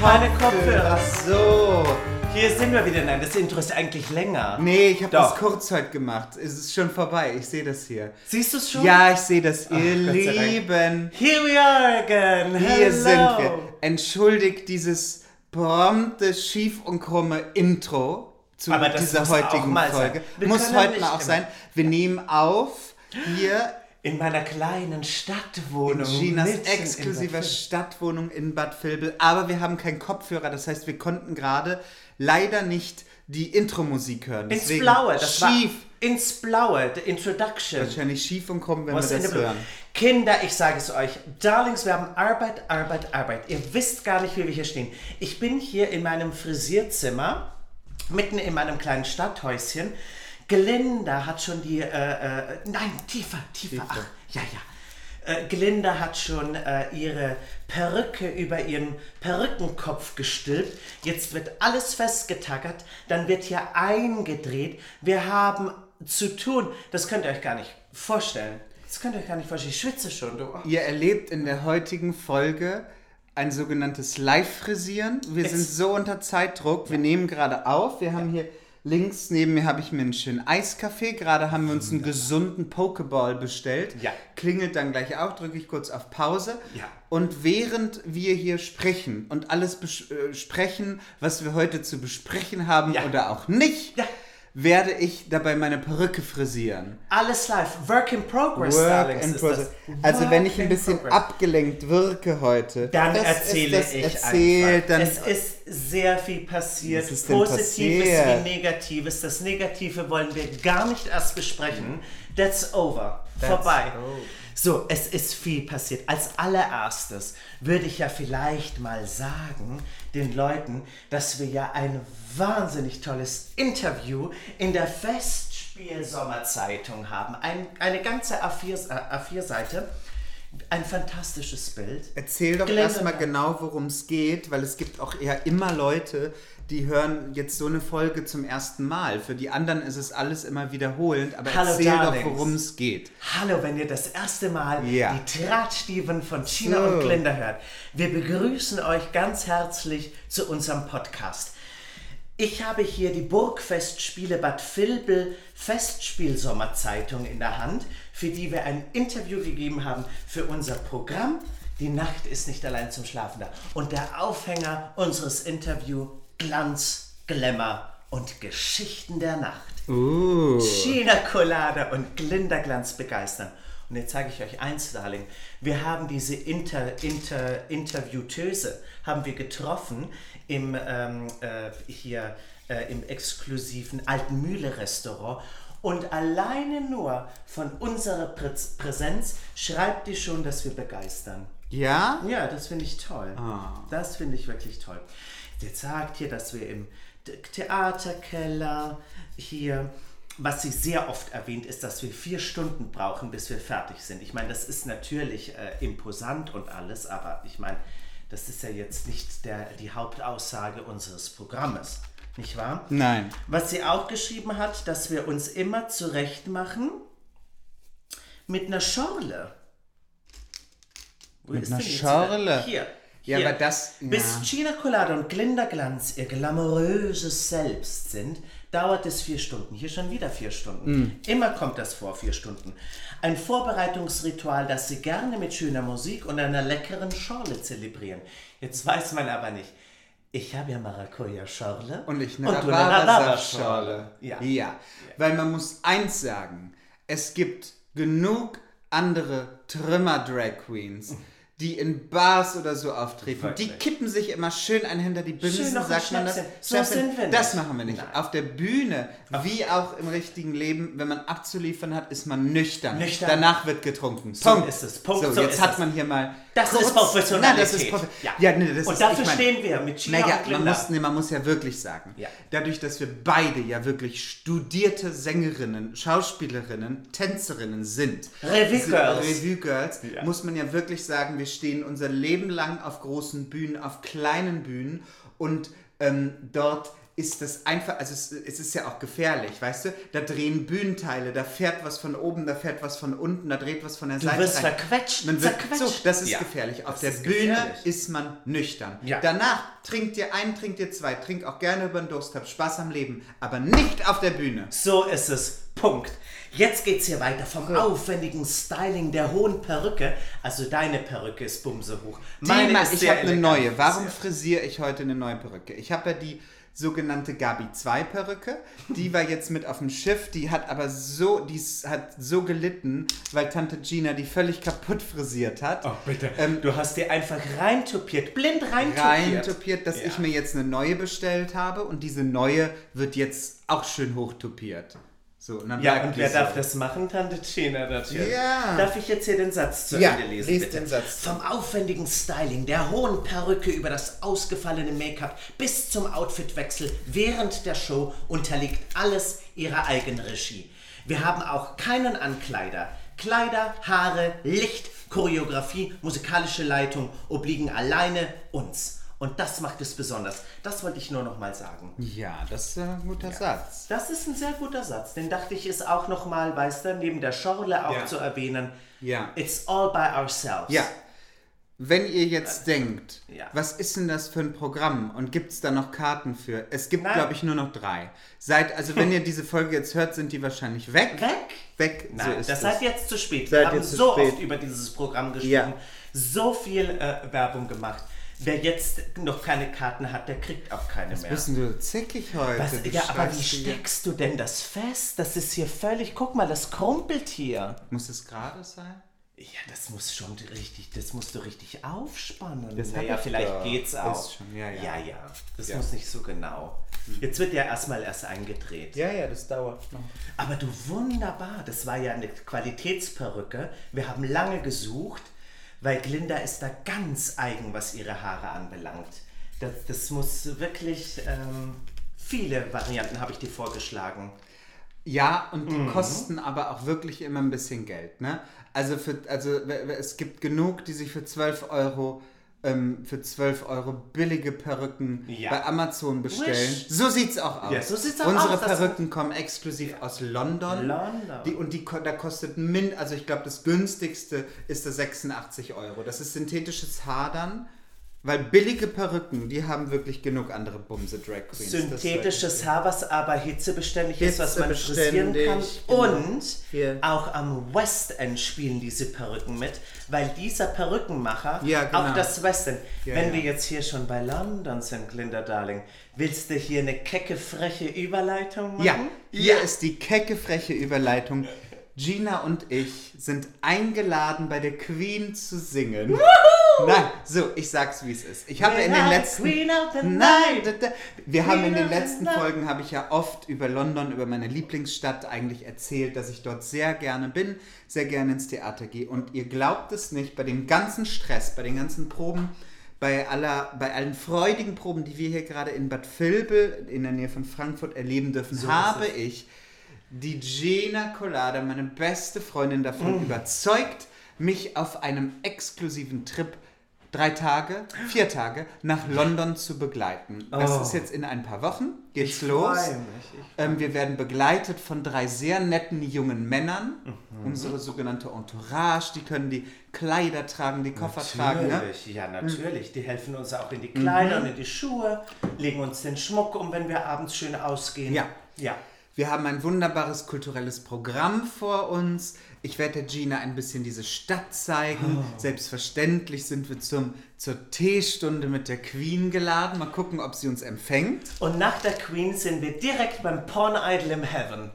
Keine Kopfhörer. Kopfhörer. So. Hier sind wir wieder. Nein, das Intro ist eigentlich länger. Nee, ich habe das kurz heute gemacht. Es ist schon vorbei. Ich sehe das hier. Siehst du es schon? Ja, ich sehe das, ihr sei Dank. Lieben. Here we are again. Hier Hello. sind wir. Entschuldigt dieses prompte, schief und krumme Intro zu dieser heutigen. Folge. Muss heute mal auch sein. Wir nehmen auf hier In meiner kleinen Stadtwohnung. in Ginas in exklusiver Vilbel. Stadtwohnung in Bad Vilbel. Aber wir haben keinen Kopfhörer. Das heißt, wir konnten gerade leider nicht die Intro-Musik hören. Ins Deswegen Blaue. Das schief. Ins Blaue. The Introduction. Wahrscheinlich schief und krumm, wenn Was wir in das hören. Kinder, ich sage es euch, Darlings, wir haben Arbeit, Arbeit, Arbeit. Ihr wisst gar nicht, wie wir hier stehen. Ich bin hier in meinem Frisierzimmer, mitten in meinem kleinen Stadthäuschen. Glinda hat schon die, äh, äh, nein, tiefer, tiefer, ach, ja, ja. Äh, Glinda hat schon äh, ihre Perücke über ihren Perückenkopf gestülpt. Jetzt wird alles festgetackert, dann wird hier eingedreht. Wir haben zu tun, das könnt ihr euch gar nicht vorstellen. Das könnt ihr euch gar nicht vorstellen. Ich schwitze schon, du. Ihr erlebt in der heutigen Folge ein sogenanntes Live-Frisieren. Wir Es- sind so unter Zeitdruck. Wir nehmen gerade auf. Wir haben hier links neben mir habe ich mir einen schönen Eiskaffee. Gerade haben wir uns einen gesunden Pokeball bestellt. Ja. Klingelt dann gleich auch, drücke ich kurz auf Pause. Ja. Und während wir hier sprechen und alles bes- äh, was wir heute zu besprechen haben Ja. oder auch nicht, Ja. Werde ich dabei meine Perücke frisieren. Alles live. Work in progress, Work Darlings. in das. Also Work wenn ich ein in bisschen progress. abgelenkt wirke heute, Dann erzähle ich erzählt, einfach. es ist sehr viel passiert. Ist Positives passiert? wie Negatives. Das Negative wollen wir gar nicht erst besprechen. That's over. That's Vorbei. over. So, es ist viel passiert. Als allererstes würde ich ja vielleicht mal sagen den Leuten, dass wir ja ein wahnsinnig tolles Interview in der Festspiel-Sommerzeitung haben. Ein, eine ganze A4 äh, A4-Seite. Ein fantastisches Bild. erzähl doch erstmal genau, worum es geht, weil es gibt auch eher immer Leute, die hören jetzt so eine Folge zum ersten Mal. Für die anderen ist es alles immer wiederholend, aber Hallo, erzähl Darlings. doch, worum es geht. Hallo, wenn ihr das erste Mal Ja. die Drahtstiefen von China So. und Glinda hört. Wir begrüßen euch ganz herzlich zu unserem Podcast. Ich habe hier die Burgfestspiele Bad Vilbel Festspielsommerzeitung in der Hand, für die wir ein Interview gegeben haben für unser Programm. Die Nacht ist nicht allein zum Schlafen da. Und der Aufhänger unseres Interviews Glanz, Glamour und Geschichten der Nacht. Uh. China Colada und Glinderglanz begeistern. Und jetzt zeige ich euch eins, Darling. Wir haben diese Inter, Inter, Interviewtöse haben wir getroffen im, ähm, äh, hier äh, im exklusiven Alten Mühle Restaurant. Und alleine nur von unserer Prä Präsenz schreibt die schon, dass wir begeistern. Ja? Ja, das finde ich toll. Ah. Das finde ich wirklich toll. Jetzt sagt hier, dass wir im The- Theaterkeller hier, was sie sehr oft erwähnt, ist, dass wir vier Stunden brauchen, bis wir fertig sind. Ich meine, das ist natürlich äh, imposant und alles, aber ich meine, das ist ja jetzt nicht der, die Hauptaussage unseres Programmes, nicht wahr? Nein. Was sie auch geschrieben hat, dass wir uns immer zurecht machen mit einer Schorle. Wo Mit ist einer Schorle? Hier. Ja, hier. aber das- Bis ja. Gina Colada und Glinda Glanz ihr glamouröses Selbst sind, dauert es vier Stunden. Hier schon wieder vier Stunden. Mm. Immer kommt das vor, vier Stunden. Ein Vorbereitungsritual, das sie gerne mit schöner Musik und einer leckeren Schorle zelebrieren. Jetzt weiß man aber nicht. Ich habe ja Maracuja-Schorle. Und ich eine Rhabarbersaftschorle. Ja. ja. Weil man muss eins sagen. Es gibt genug andere Trümmer-Drag Queens, die in Bars oder so auftreten. Wirklich. Die kippen sich immer schön ein hinter die Binsen, noch ein sagt man das. So sind wir Das nicht. machen wir nicht. Nein. Auf der Bühne, wie auch im richtigen Leben, wenn man abzuliefern hat, ist man nüchtern. Nüchtern. Danach wird getrunken. So Punkt. ist es. Punkt. So, So jetzt ist hat es. man hier mal. Das ist kurz- Professionalität. Na, das ist Profe Ja. ja. nee, das Und ist, dafür ich mein- stehen wir mit Gina naja, und man muss, nee, man muss ja wirklich sagen, Ja. dadurch, dass wir beide ja wirklich studierte Sängerinnen, Schauspielerinnen, Tänzerinnen sind, Revue Girls. Revue Girls Ja. muss man ja wirklich sagen, wir stehen unser Leben lang auf großen Bühnen, auf kleinen Bühnen und ähm, dort ist das einfach, also es, es ist ja auch gefährlich, weißt du? Da drehen Bühnenteile, da fährt was von oben, da fährt was von unten, da dreht was von der Du Seite wirst rein. verquetscht, Man wird, zerquetscht. so, das ist Ja, gefährlich. Auf der ist Bühne gefährlich. ist man nüchtern. Ja. Danach trinkt ihr ein, trinkt ihr zwei, trink auch gerne über den Durst, habt Spaß am Leben, aber nicht auf der Bühne. So ist es. Punkt. Jetzt geht's hier weiter vom aufwendigen Styling der hohen Perücke. Also deine Perücke ist bumse hoch. Die ma- ich habe eine neue. Warum frisiere ich heute eine neue Perücke? Ich habe ja die sogenannte Gabi 2 Perücke. Die war jetzt mit auf dem Schiff. Die hat aber so, die hat so gelitten, weil Tante Gina die völlig kaputt frisiert hat. Oh, bitte. Ähm, du hast dir einfach reintupiert, blind reintupiert. Reintupiert, dass Ja. ich mir jetzt eine neue bestellt habe und diese neue wird jetzt auch schön hochtupiert. So, und dann Ja, und wer so. darf das machen? Tante natürlich. Ja. Darf ich jetzt hier den Satz zu Ja, Ende lesen, bitte? den Satz. Vom aufwendigen Styling, der hohen Perücke über das ausgefallene Make-up bis zum Outfitwechsel während der Show unterliegt alles ihrer Eigenregie. Wir haben auch keinen Ankleider. Kleider, Haare, Licht, Choreografie, musikalische Leitung obliegen alleine uns. Und das macht es besonders. Das wollte ich nur noch mal sagen. Ja, das ist ein guter Satz. Das ist ein sehr guter Satz. Den dachte ich, ist auch noch mal, weißt du, neben der Schorle auch Ja. zu erwähnen. Ja. It's all by ourselves. Ja. Wenn ihr jetzt denkt, ja. was ist denn das für ein Programm und gibt es da noch Karten für? Es gibt, glaube ich, nur noch drei. Seit, also wenn ihr diese Folge jetzt hört, sind die wahrscheinlich weg. Weg? Weg, Nein, so ist das seid jetzt zu spät. Seid Wir haben so spät. oft über dieses Programm gesprochen, Ja. so viel äh, Werbung gemacht. Wer jetzt noch keine Karten hat, der kriegt auch keine mehr. Bist du zickig heute? Was, ja, aber wie steckst du denn das fest? Das ist hier völlig, guck mal, das krumpelt hier. Muss es gerade sein? Ja, das muss schon richtig, das musst du richtig aufspannen. Das naja, ich vielleicht doch. geht's auch. Schon, ja, ja. ja, ja. Das Ja. muss nicht so genau. Jetzt wird ja erstmal erst eingedreht. Ja, ja, das dauert noch. Aber du wunderbar, das war ja eine Qualitätsperücke. Wir haben lange gesucht, weil Glinda ist da ganz eigen, was ihre Haare anbelangt. Das, das muss wirklich ähm, viele Varianten habe ich dir vorgeschlagen. Ja, und die Mhm. kosten aber auch wirklich immer ein bisschen Geld, ne? Also, für, also es gibt genug, die sich für 12 Euro ähm, für 12 Euro billige Perücken Ja. bei Amazon bestellen. Wish. So sieht's auch aus. Ja, so sieht's auch Unsere aus, Perücken kommen exklusiv aus London. London. Die, und die, da kostet min, also ich glaube, das günstigste ist das 86 Euro. Das ist synthetisches Haar dann, weil billige Perücken, die haben wirklich genug andere Bumse Drag Queens. Synthetisches Haar, was aber hitzebeständig ist, was man frisieren kann. genau. Und Hier. auch am West End spielen diese Perücken mit, weil dieser Perückenmacher, Ja, genau. auch das West End, Ja, wenn ja. wir jetzt hier schon bei London sind, Glinda Darling, willst du hier eine kecke, freche Überleitung machen? Ja, hier ist die kecke, freche Überleitung. Gina und ich sind eingeladen, bei der Queen zu singen. Nein, so, ich sag's wie es ist. Ich habe in den letzten Queen of the Nein, night. da, da. wir haben in Queen den letzten. Folgen habe ich ja oft über London, über meine Lieblingsstadt eigentlich erzählt, dass ich dort sehr gerne bin, sehr gerne ins Theater gehe und ihr glaubt es nicht, bei dem ganzen Stress, bei den ganzen Proben bei, aller, bei allen freudigen Proben, die wir hier gerade in Bad Vilbel in der Nähe von Frankfurt erleben dürfen, So habe ich die Gina Colada, meine beste Freundin, Mm. davon überzeugt, mich auf einem exklusiven Trip drei Tage, vier Tage nach London zu begleiten. Das Oh. ist jetzt in ein paar Wochen, geht's Ich los. Ähm, wir werden begleitet von drei sehr netten jungen Männern. Mhm. Unsere sogenannte Entourage, die können die Kleider tragen, die Koffer tragen. Ne? Natürlich, ja natürlich. Die helfen uns auch in die Kleider Mhm. und in die Schuhe, legen uns den Schmuck um, wenn wir abends schön ausgehen. Ja. Ja. Wir haben ein wunderbares kulturelles Programm vor uns. Ich werde der Gina ein bisschen diese Stadt zeigen. Oh. Selbstverständlich sind wir zum, zur Teestunde mit der Queen geladen. Mal gucken, ob sie uns empfängt. Und nach der Queen sind wir direkt beim Porn Idol im Heaven.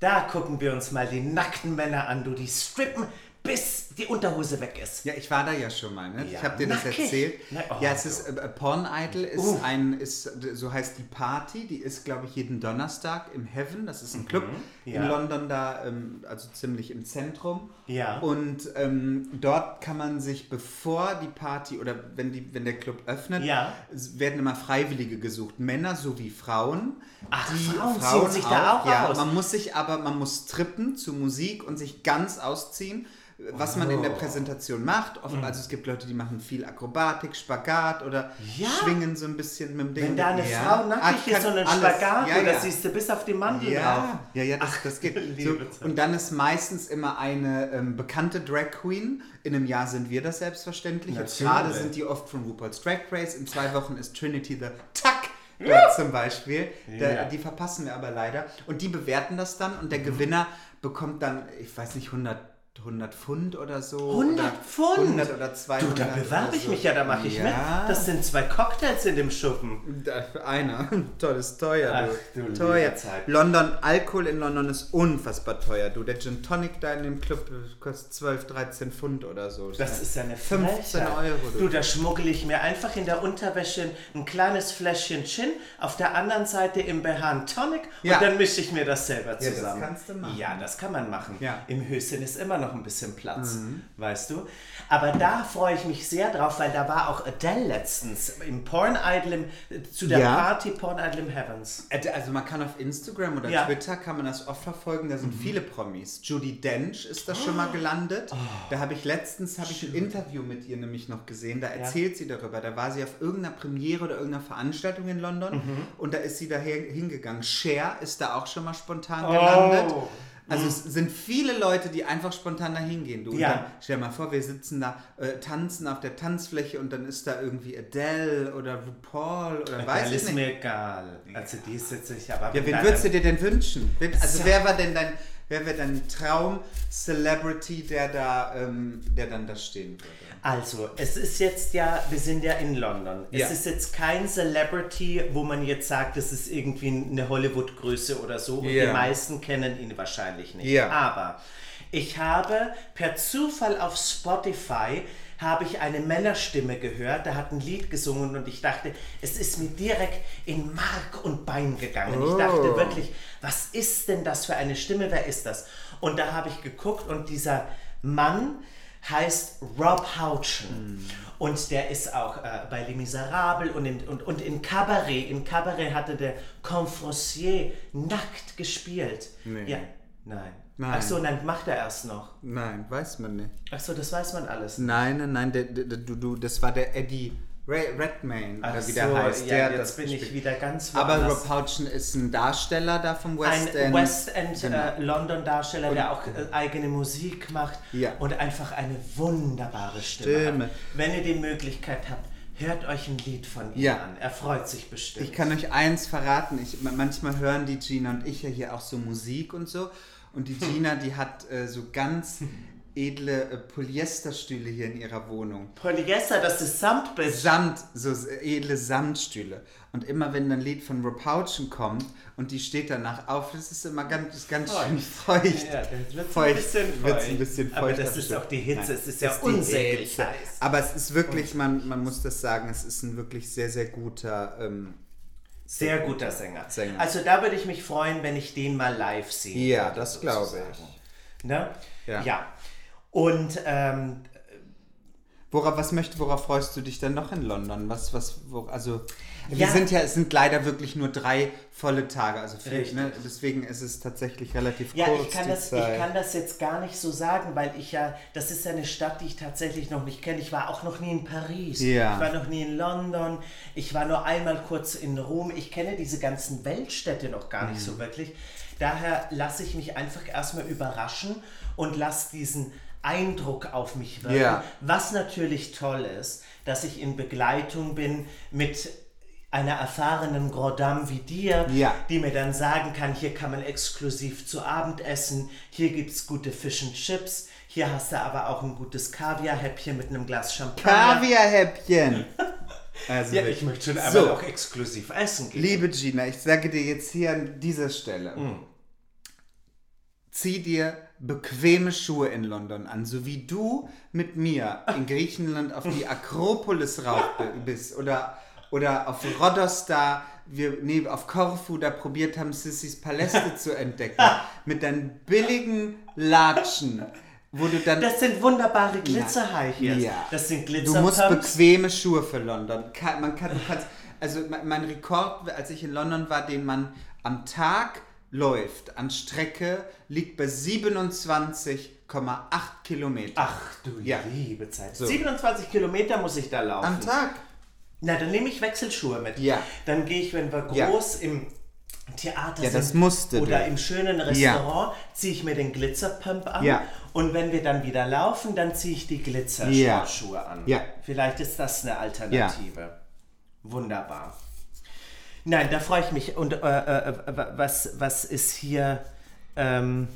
Da gucken wir uns mal die nackten Männer an, du, die strippen, bis die Unterhose weg ist. Ja, ich war da ja schon mal, ne? Ja, ich habe dir das nackig. erzählt. Na- oh, ja, es ist äh, Porn Idol ist Uh. ein ist so heißt die Party, die ist glaube ich jeden Donnerstag im Heaven, das ist ein Club in ja. London da ähm, also ziemlich im Zentrum. Ja. Und ähm, dort kann man sich bevor die Party oder wenn die wenn der Club öffnet, Ja. werden immer Freiwillige gesucht, Männer sowie Frauen. Ach, Frauen ziehen sich da auch ja, aus. Man muss sich aber man muss trippen zu Musik und sich ganz ausziehen was man in der. Präsentation macht. Oft, Also es gibt Leute, die machen viel Akrobatik, Spagat oder Ja. schwingen so ein bisschen mit dem Ding. Wenn da eine Ja. Frau nackig ist und einen alles. Spagat, ja, oder ja. siehst du bis auf die Mandel. Ja, ja, ja, das, das geht. So, und dann ist meistens immer eine ähm, bekannte Drag Queen. In einem Jahr sind wir das selbstverständlich. Jetzt Natürlich. gerade sind die oft von RuPaul's Drag Race. In zwei Wochen ist Trinity the Tuck dort zum Beispiel. Da, Ja. Die verpassen wir aber leider. Und die bewerten das dann und der Gewinner bekommt dann, ich weiß nicht, 100, 100 Pfund oder so. 100 oder Pfund? 100 oder 200. Du, da bewerbe ich so. mich ja, da mache ich ja. mit. Das sind zwei Cocktails in dem Schuppen. Einer. Toll, ist teuer, Ach, du. du teuer. Zeit. London, Alkohol in London ist unfassbar teuer, du. Der Gin Tonic da in dem Club kostet 12, 13 Pfund oder so. Das ist ja eine 15 Frechheit. Euro, du. Du, da schmuggle ich mir einfach in der Unterwäsche ein kleines Fläschchen Gin, auf der anderen Seite im BH ein Tonic Ja. und dann mische ich mir das selber das zusammen. kannst du machen. Ja, das kann man machen. Ja. Im Höschen ist immer noch ein bisschen Platz, weißt du. Aber da freue ich mich sehr drauf, weil da war auch Adele letztens im Porn Idol, im, zu der Ja. Party Porn Idol im Heavens. Also man kann auf Instagram oder Ja. Twitter kann man das oft verfolgen, da Mhm. sind viele Promis. Judy Dench ist da schon mal gelandet. Oh. Da habe ich letztens habe ich ein Interview mit ihr nämlich noch gesehen, da erzählt sie darüber. Da war sie auf irgendeiner Premiere oder irgendeiner Veranstaltung in London Mhm. und da ist sie da hingegangen. Cher ist da auch schon mal spontan Oh. Also es sind viele Leute, die einfach spontan da hingehen. Du, Ja. stell dir mal vor, wir sitzen da, äh, tanzen auf der Tanzfläche und dann ist da irgendwie Adele oder RuPaul oder weiß Weiß ich ist nicht. mir egal. Also die sitze ich aber. Ja, wen würdest du dir denn wünschen? Also So. wer war denn dein, wer wäre dein Traum-Celebrity, der da, ähm, der dann da stehen würde? Also, es ist jetzt ja, wir sind ja in London. Ja. Es ist jetzt kein Celebrity, wo man jetzt sagt, das ist irgendwie eine Hollywood-Größe oder so. Und Ja. die meisten kennen ihn wahrscheinlich nicht. Ja. Aber ich habe per Zufall auf Spotify habe ich eine Männerstimme gehört, der hat ein Lied gesungen und ich dachte, es ist mir direkt in Mark und Bein gegangen. Ich Oh. dachte wirklich, was ist denn das für eine Stimme, wer ist das? Und da habe ich geguckt und dieser Mann heißt Rob Houchen. Und der ist auch äh, bei Les Miserables und in, und, und in Cabaret. In Cabaret hatte der Confrancier nackt gespielt. Nee. Ja, nein. Nein. Ach so, nein, macht er erst noch. Nein, weiß man nicht. Ach so, das weiß man alles. Nein, nein, nein, der, der, der, du, du, das war der Eddie Ray, Redmayne, Ach oder wie so, der heißt. ja, der jetzt das bin ich gespielt. wieder ganz Aber woanders. Rob Houchen ist ein Darsteller da vom West ein End. West End Genau. äh, London Darsteller, der auch äh, eigene Musik macht Ja. und einfach eine wunderbare Stimme, Stimme. Wenn ihr die Möglichkeit habt, hört euch ein Lied von ihm Ja. an. Er freut sich bestimmt. Ich kann euch eins verraten. Ich, ma- manchmal hören die Gina und ich ja hier auch so Musik und so. Und die Gina, die hat äh, so ganz edle äh, Polyesterstühle hier in ihrer Wohnung. Polyester, das ist Samtbild. Samt, so s- edle Samtstühle. Und immer wenn ein Lied von Rob Houchen kommt und die steht danach auf, das ist immer ganz, ist ganz schön feucht. Ja, dann wird's Feucht, ein bisschen wird's feucht. ein bisschen Aber feucht das am ist auch die Hitze, Nein, es ist ja unsäglich heiß. Aber es ist wirklich, man, man muss das sagen, es ist ein wirklich sehr, sehr guter ähm, Sehr guter Sänger. Sänger. Also da würde ich mich freuen, wenn ich den mal live sehe. Ja, das glaube ich. Ne? Ja. ja. Und ähm, Worauf, was möchte, worauf freust du dich denn noch in London? Was, was, wo, also, wir Ja. sind ja, es sind leider wirklich nur drei volle Tage, also Richtig. ne? deswegen ist es tatsächlich relativ Ja, kurz. ich kann, das, ich kann das jetzt gar nicht so sagen, weil ich ja, das ist ja eine Stadt, die ich tatsächlich noch nicht kenne. Ich war auch noch nie in Paris. Ja. Ich war noch nie in London. Ich war nur einmal kurz in Rom. Ich kenne diese ganzen Weltstädte noch gar nicht Mhm. so wirklich. Daher lasse ich mich einfach erstmal überraschen und lasse diesen Eindruck auf mich wirken. Ja. Was natürlich toll ist, dass ich in Begleitung bin mit einer erfahrenen Grand Dame wie dir, Ja. die mir dann sagen kann, hier kann man exklusiv zu Abend essen, hier gibt es gute Fish and Chips, hier hast du aber auch ein gutes Kaviarhäppchen mit einem Glas Champagner. Kaviarhäppchen! Also Ja, ich möchte schon aber So. auch exklusiv essen gehen. Liebe Gina, ich sage dir jetzt hier an dieser Stelle, Hm. zieh dir bequeme Schuhe in London an, so wie du mit mir in Griechenland auf die Akropolis rauf bi- bist oder, oder auf Rhodos da, wir nee, auf Korfu da probiert haben, Sissis Paläste zu entdecken, mit deinen billigen Latschen, wo du dann... Das sind wunderbare Glitzer-High Heels. Ja. Das sind Du glitzer musst bequeme Schuhe für London. Man kann, du kannst, also mein Rekord, als ich in London war, den man am Tag läuft an Strecke, liegt bei 27,8 Kilometer. Ach du Ja. liebe Zeit. So. 27 Kilometer muss ich da laufen. Am Tag. Na, dann nehme ich Wechselschuhe mit. Ja. Dann gehe ich, wenn wir Ja. groß im Theater Ja, sind oder du. im schönen Restaurant, ziehe ich mir den Glitzerpump an. Ja. Und wenn wir dann wieder laufen, dann ziehe ich die Ja. Glitzersportschuhe an. Ja. Vielleicht ist das eine Alternative. Wunderbar. Nein, da freue ich mich. Und äh, äh, äh, was, was ist hier? Ähm,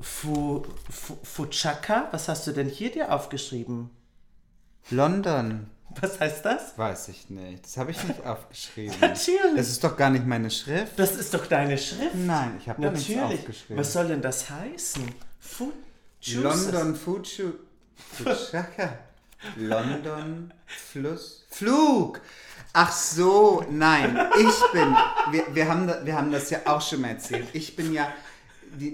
Fu, Fu, Fuchaka? Was hast du denn hier dir aufgeschrieben? London. Was heißt das? Weiß ich nicht. Das habe ich nicht aufgeschrieben. Natürlich. Das ist doch gar nicht meine Schrift. Das ist doch deine Schrift. Nein, ich habe da nichts aufgeschrieben. Was soll denn das heißen? Food London Fuchu. Fuchaka. London Fluss. Flug! Ach so, nein. Ich bin. Wir, wir, haben, wir haben das ja auch schon mal erzählt. Ich bin ja.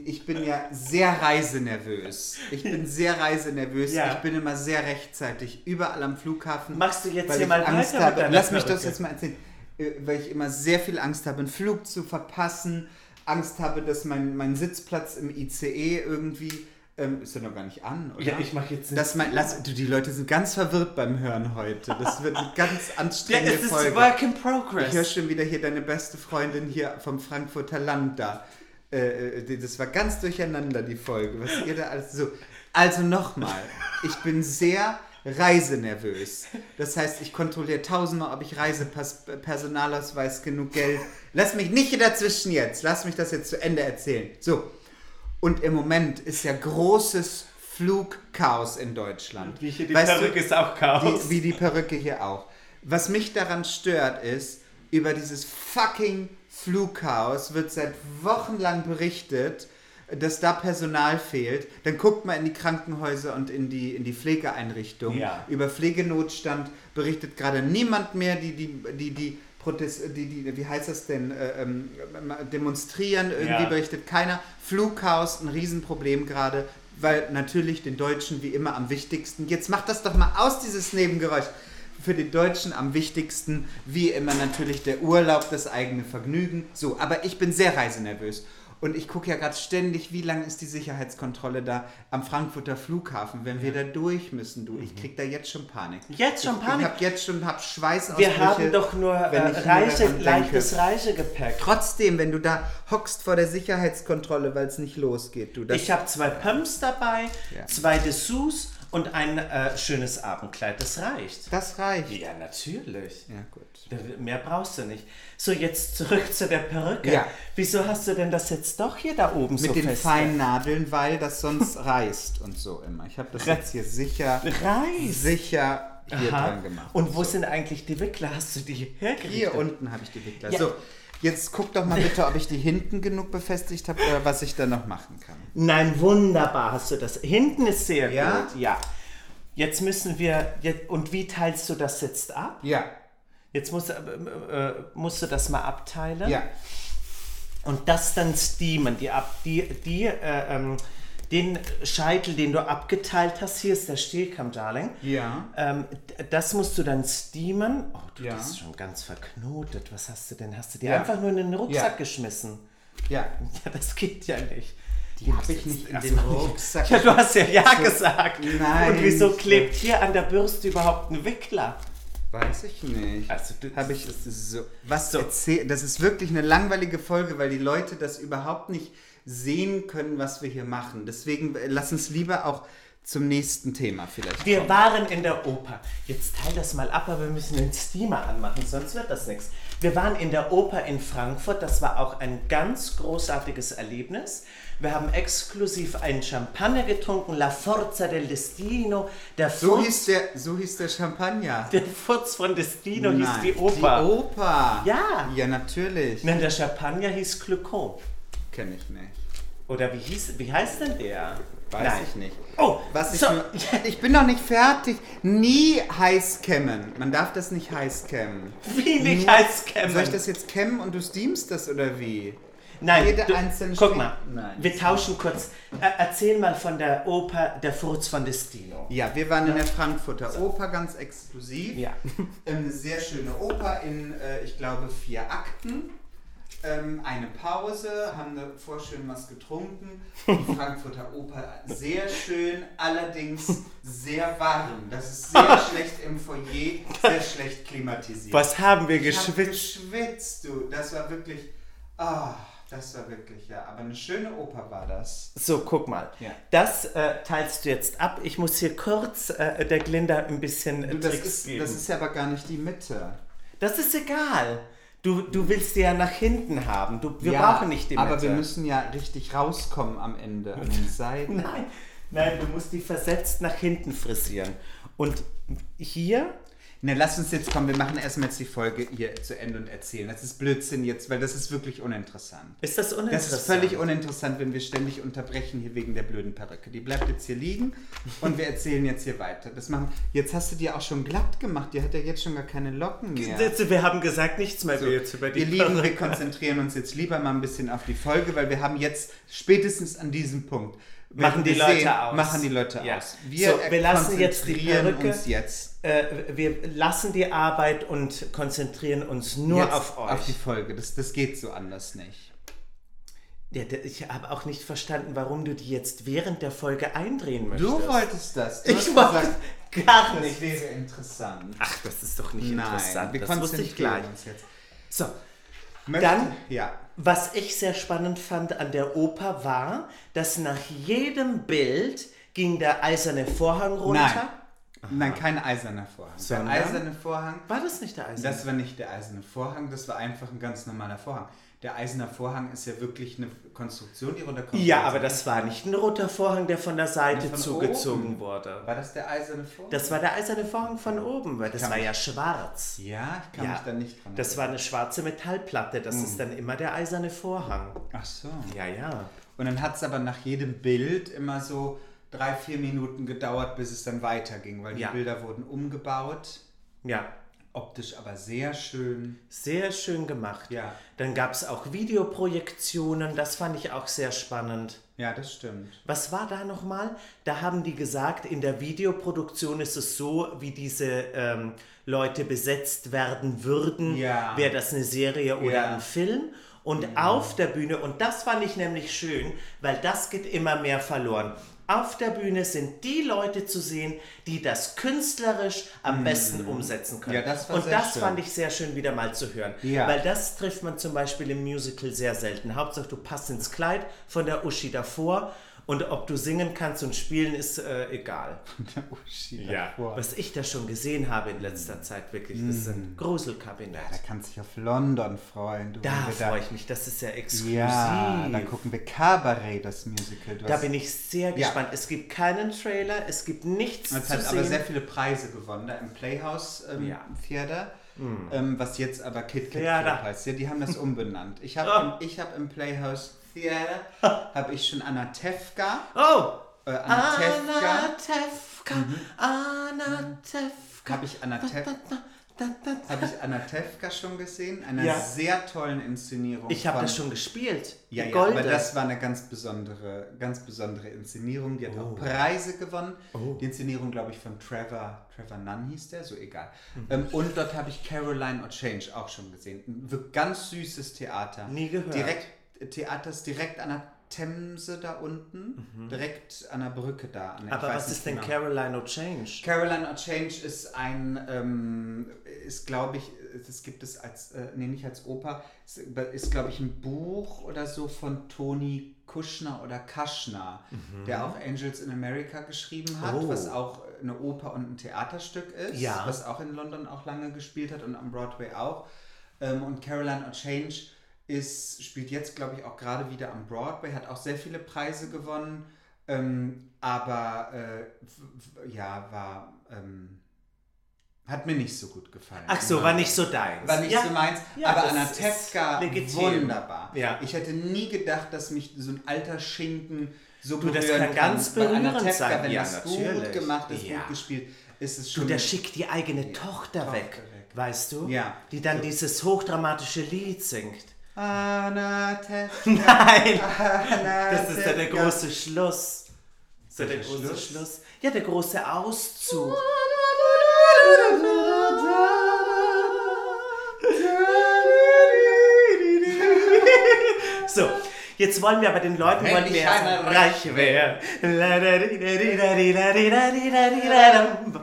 Ich bin ja sehr reisenervös. Ich bin sehr reisenervös. Ja. Ich bin immer sehr rechtzeitig überall am Flughafen. Machst du jetzt hier mal Angst weiter habe. Lass mich das jetzt mal erzählen. Äh, Weil ich immer sehr viel Angst habe, einen Flug zu verpassen. Angst habe, dass mein, mein Sitzplatz im ICE irgendwie. Ähm, ist ja noch gar nicht an, oder? Ja, ich mache jetzt nicht. Das mein, lass, du, die Leute sind ganz verwirrt beim Hören heute. Das wird eine ganz ja, anstrengende es ist Folge. Work in Ich höre Progress. schon wieder hier deine beste Freundin hier vom Frankfurter Land da. Äh, äh, das war ganz durcheinander, die Folge. Was ihr da alles so. Also nochmal, ich bin sehr reisenervös. Das heißt, ich kontrolliere tausendmal, ob ich Reisepass, Personalausweis, genug Geld. Lass mich nicht hier dazwischen jetzt. Lass mich das jetzt zu Ende erzählen. So. Und im Moment ist ja großes Flugchaos in Deutschland. Wie hier die Weißt du, Perücke ist auch Chaos. die, wie die Perücke hier auch. Was mich daran stört, ist, über dieses fucking Flugchaos wird seit Wochen lang berichtet, dass da Personal fehlt. Dann guckt mal in die Krankenhäuser und in die, in die Pflegeeinrichtungen. Ja. Über Pflegenotstand berichtet gerade niemand mehr, die, die, die, die Protest, die, die, wie heißt das denn, äh, ähm, demonstrieren, irgendwie Ja. berichtet keiner. Flugchaos, ein Riesenproblem gerade, weil natürlich den Deutschen wie immer am wichtigsten, jetzt macht das doch mal aus, dieses Nebengeräusch, für den Deutschen am wichtigsten, wie immer natürlich der Urlaub, das eigene Vergnügen. So, aber ich bin sehr reisenervös. Und ich gucke ja gerade ständig, wie lang ist die Sicherheitskontrolle da am Frankfurter Flughafen, wenn wir da durch müssen, du. Ich krieg da jetzt schon Panik. Jetzt schon Ich, Panik? ich habe jetzt schon hab Schweißausbrüche. Wir haben doch nur äh, ich nur denke. leichtes Reisegepäck. Trotzdem, wenn du da hockst vor der Sicherheitskontrolle, weil es nicht losgeht, du. Ich habe zwei Pumps dabei, Ja. zwei Dessous und ein äh, schönes Abendkleid. Das reicht. das reicht. Ja, natürlich. Ja, gut. Mehr brauchst du nicht. So, jetzt zurück zu der Perücke. Ja. Wieso hast du denn das jetzt doch hier da oben so Mit den fest? feinen Nadeln, weil das sonst reißt und so immer. Ich habe das jetzt hier sicher, Reißt. sicher hier Aha. dran gemacht. Und wo sind eigentlich die Wickler? Hast du die hergerichtet? Hier unten habe ich die Wickler. Ja. So, jetzt guck doch mal bitte, ob ich die hinten genug befestigt habe oder was ich da noch machen kann. Nein, wunderbar hast du das. Hinten ist sehr Ja? gut. Ja. Jetzt müssen wir. Jetzt, und wie teilst du das jetzt ab? Ja, Jetzt musst, du, äh, äh, musst du das mal abteilen. ja. Und das dann steamen. Die, ab, die, die, äh, ähm, den Scheitel, den du abgeteilt hast, hier ist der Stillkamm, Darling. Ja. Ähm, das musst du dann steamen. Oh, du, Ja. das ist schon ganz verknotet. Was hast du denn? Hast du dir Ja. einfach nur in den Rucksack Ja. geschmissen? Ja. Ja, das geht ja nicht. Die habe ich nicht in den Rucksack. Ja, du hast ja Ja gesagt. Nein. Und wieso klebt hier an der Bürste überhaupt ein Wickler? Weiß ich nicht. Also, du- habe ich so was erzähl- Das ist wirklich eine langweilige Folge, weil die Leute das überhaupt nicht sehen können, was wir hier machen. Deswegen äh, lass uns lieber auch zum nächsten Thema vielleicht. Wir kommen. waren in der Oper. Jetzt teil das mal ab, aber wir müssen den Steamer anmachen, sonst wird das nichts. Wir waren in der Oper in Frankfurt. Das war auch ein ganz großartiges Erlebnis. Wir haben exklusiv einen Champagner getrunken, La Forza del Destino. Der So Furz, hieß der, so hieß der Champagner. der Furz von Destino hieß Nein, die Oper. Die Oper. Ja. Ja, natürlich. Nein, der Champagner hieß Clecon. Kenne ich nicht. Oder wie, hieß, wie heißt denn der? Weiß Nein. ich nicht. Oh, Was ich, so. nur, ich bin noch nicht fertig. Nie heiß kämmen. Man darf das nicht heiß kämmen. Wie nicht Nur- heiß kämmen? Soll ich das jetzt kämmen und du steamst das oder wie? Nein, Jede du, einzelne guck Stück- mal, Nein. wir tauschen kurz. Äh, erzähl mal von der Oper Der Furz von Destino. Ja, wir waren in der Frankfurter Oper ganz exklusiv. Ja. Eine sehr schöne Oper in, äh, ich glaube, vier Akten. Ähm, eine Pause, haben davor schön was getrunken. Die Frankfurter Oper sehr schön, allerdings sehr warm. Das ist sehr schlecht im Foyer, sehr schlecht klimatisiert. Was haben wir Ich hab geschwitzt? geschwitzt, du. Das war wirklich. Ah, das war wirklich, ja. Aber eine schöne Oper war das. So, guck mal. Ja. Das äh, teilst du jetzt ab. Ich muss hier kurz äh, der Glinda ein bisschen äh, Du, das, Tricks ist, geben. das ist ja aber gar nicht die Mitte. Das ist egal. Du, du willst die ja nach hinten haben. Du, wir ja, brauchen nicht die Mitte. Aber wir müssen ja richtig rauskommen am Ende, an den Seiten. Nein, nein, du musst die versetzt nach hinten frisieren. Und hier, Na, lass uns jetzt kommen, wir machen erstmal jetzt die Folge hier zu Ende und erzählen. Das ist Blödsinn jetzt, weil das ist wirklich uninteressant. ist das Das uninteressant. ist völlig uninteressant, wenn wir ständig unterbrechen hier wegen der blöden Perücke. Die bleibt jetzt hier liegen und wir erzählen jetzt hier weiter. Das machen. Jetzt hast du die auch schon glatt gemacht. Die hat ja jetzt schon gar keine Locken mehr. Wir haben gesagt, nichts mehr So, jetzt über die ihr Lieben, wir Perücke. konzentrieren uns jetzt lieber mal ein bisschen auf die Folge, weil wir haben jetzt spätestens an diesem Punkt Machen die Leute aus. Machen die Leute Ja. aus. Wir, So, wir lassen jetzt die Perücke- uns jetzt, Äh, wir lassen die Arbeit und konzentrieren uns nur jetzt auf euch. auf die Folge. Das, das geht so anders nicht. Ja, ich habe auch nicht verstanden, warum du die jetzt während der Folge eindrehen möchtest. Du wolltest das. Du Ich wollte gar das nicht. wäre interessant. Ach, das ist doch nicht Nein, interessant. wir das wusste ich gleich. uns jetzt. So, Möchte, Dann- ja. Was ich sehr spannend fand an der Oper war, dass nach jedem Bild ging der eiserne Vorhang runter. Nein. Nein, kein eiserner Vorhang. Sondern? Der eiserne Vorhang, War das nicht der eiserne? das war nicht der eiserne Vorhang, das war einfach ein ganz normaler Vorhang. Der eiserne Vorhang ist ja wirklich eine Konstruktion, die runterkommt. ja, aber das war nicht ein roter Vorhang, der von der Seite Von zugezogen oben. wurde. War das der eiserne Vorhang? Das war der eiserne Vorhang von oben, weil das war mich- ja schwarz. ja, ich kann Ja, mich da nicht dran Das war eine schwarze Metallplatte, das ist dann immer der eiserne Vorhang. Ach so. Ja, ja. Und dann hat es aber nach jedem Bild immer so drei, vier Minuten gedauert, bis es dann weiterging, weil die Ja. Bilder wurden umgebaut. Ja, Optisch aber sehr schön. sehr schön gemacht. Ja. Dann gab es auch Videoprojektionen, das fand ich auch sehr spannend. Ja, das stimmt. Was war da nochmal? Da haben die gesagt, in der Videoproduktion ist es so, wie diese ähm, Leute besetzt werden würden. Ja. Wäre das eine Serie oder Ja. Mhm. ein Film? Und auf der Bühne, und das fand ich nämlich schön, weil das geht immer mehr verloren. Auf der Bühne sind die Leute zu sehen, die das künstlerisch am besten umsetzen können. Mhm. Ja, das und das schön. fand ich sehr schön wieder mal zu hören. Ja. Weil das trifft man zum Beispiel im Musical sehr selten. Hauptsache, du passt ins Kleid von der Uschi davor und ob du singen kannst und spielen, ist äh, egal. Der Uschi Ja. Was ich da schon gesehen habe in letzter Zeit, wirklich, das ist ein Gruselkabinett. Da kannst du dich auf London freuen. Du, Da freue ich mich, das ist ja exklusiv. Ja, dann gucken wir Cabaret, das Musical. Du da hast- bin ich sehr gespannt. Es gibt keinen Trailer, es gibt nichts Es zu hat sehen. aber sehr viele Preise gewonnen, da im Playhouse ähm, Ja. Theater, ähm, was jetzt aber Kid Kid Theater. Club heißt. Ja, die haben das umbenannt. Ich habe Oh. im, ich hab im Playhouse Theater habe ich schon Anatevka, oh! äh, Anatevka, Anatevka, Anatevka. habe ich Anatevka, habe ich Anatevka schon gesehen, einer Ja. sehr tollen Inszenierung. Ich habe das schon gespielt. Ja, ja, aber das war eine ganz besondere, ganz besondere Inszenierung. Die hat auch Preise gewonnen. Oh. Die Inszenierung, glaube ich, von Trevor, Trevor Nunn hieß der, so egal. Mhm. Ähm, und dort habe ich Caroline O'Change auch schon gesehen. Ein ganz süßes Theater. Nie gehört. Direkt, Theater ist direkt an der Themse da unten, direkt an der Brücke da. An der, Mhm. aber was ist denn genau. Caroline O'Change? Caroline O'Change ist ein, ähm, ist glaube ich, das gibt es als, äh, nee, nicht als Oper, ist, ist glaube ich ein Buch oder so von Tony Kushner oder Kaschner, der auch Angels in America geschrieben hat, Oh. was auch eine Oper und ein Theaterstück ist, Ja. was auch in London auch lange gespielt hat und am Broadway auch. Ähm, und Caroline O'Change ist, spielt jetzt, glaube ich, auch gerade wieder am Broadway, hat auch sehr viele Preise gewonnen, ähm, aber äh, ja, war, ähm, hat mir nicht so gut gefallen. Ach so, war nicht so deins. War nicht ja. so meins, Ja, aber das Anatevka wunderbar. Ja. Ich hätte nie gedacht, dass mich so ein alter Schinken so Du, das berühren kann ganz Weil berührend Anatevka, sein. Wenn Ja, das natürlich. gut gemacht ist, Ja. gut gespielt, ist es Du, schon... der schickt die eigene Tochter, Tochter weg, weg. weißt du? Ja. Die dann So. dieses hochdramatische Lied singt. Anatevka, Nein! Das ist ja der große Schluss. So der Der große Schluss? Schluss. Ja, der große Auszug. Jetzt wollen wir aber den Leuten, Wenn wollen wir reich werden.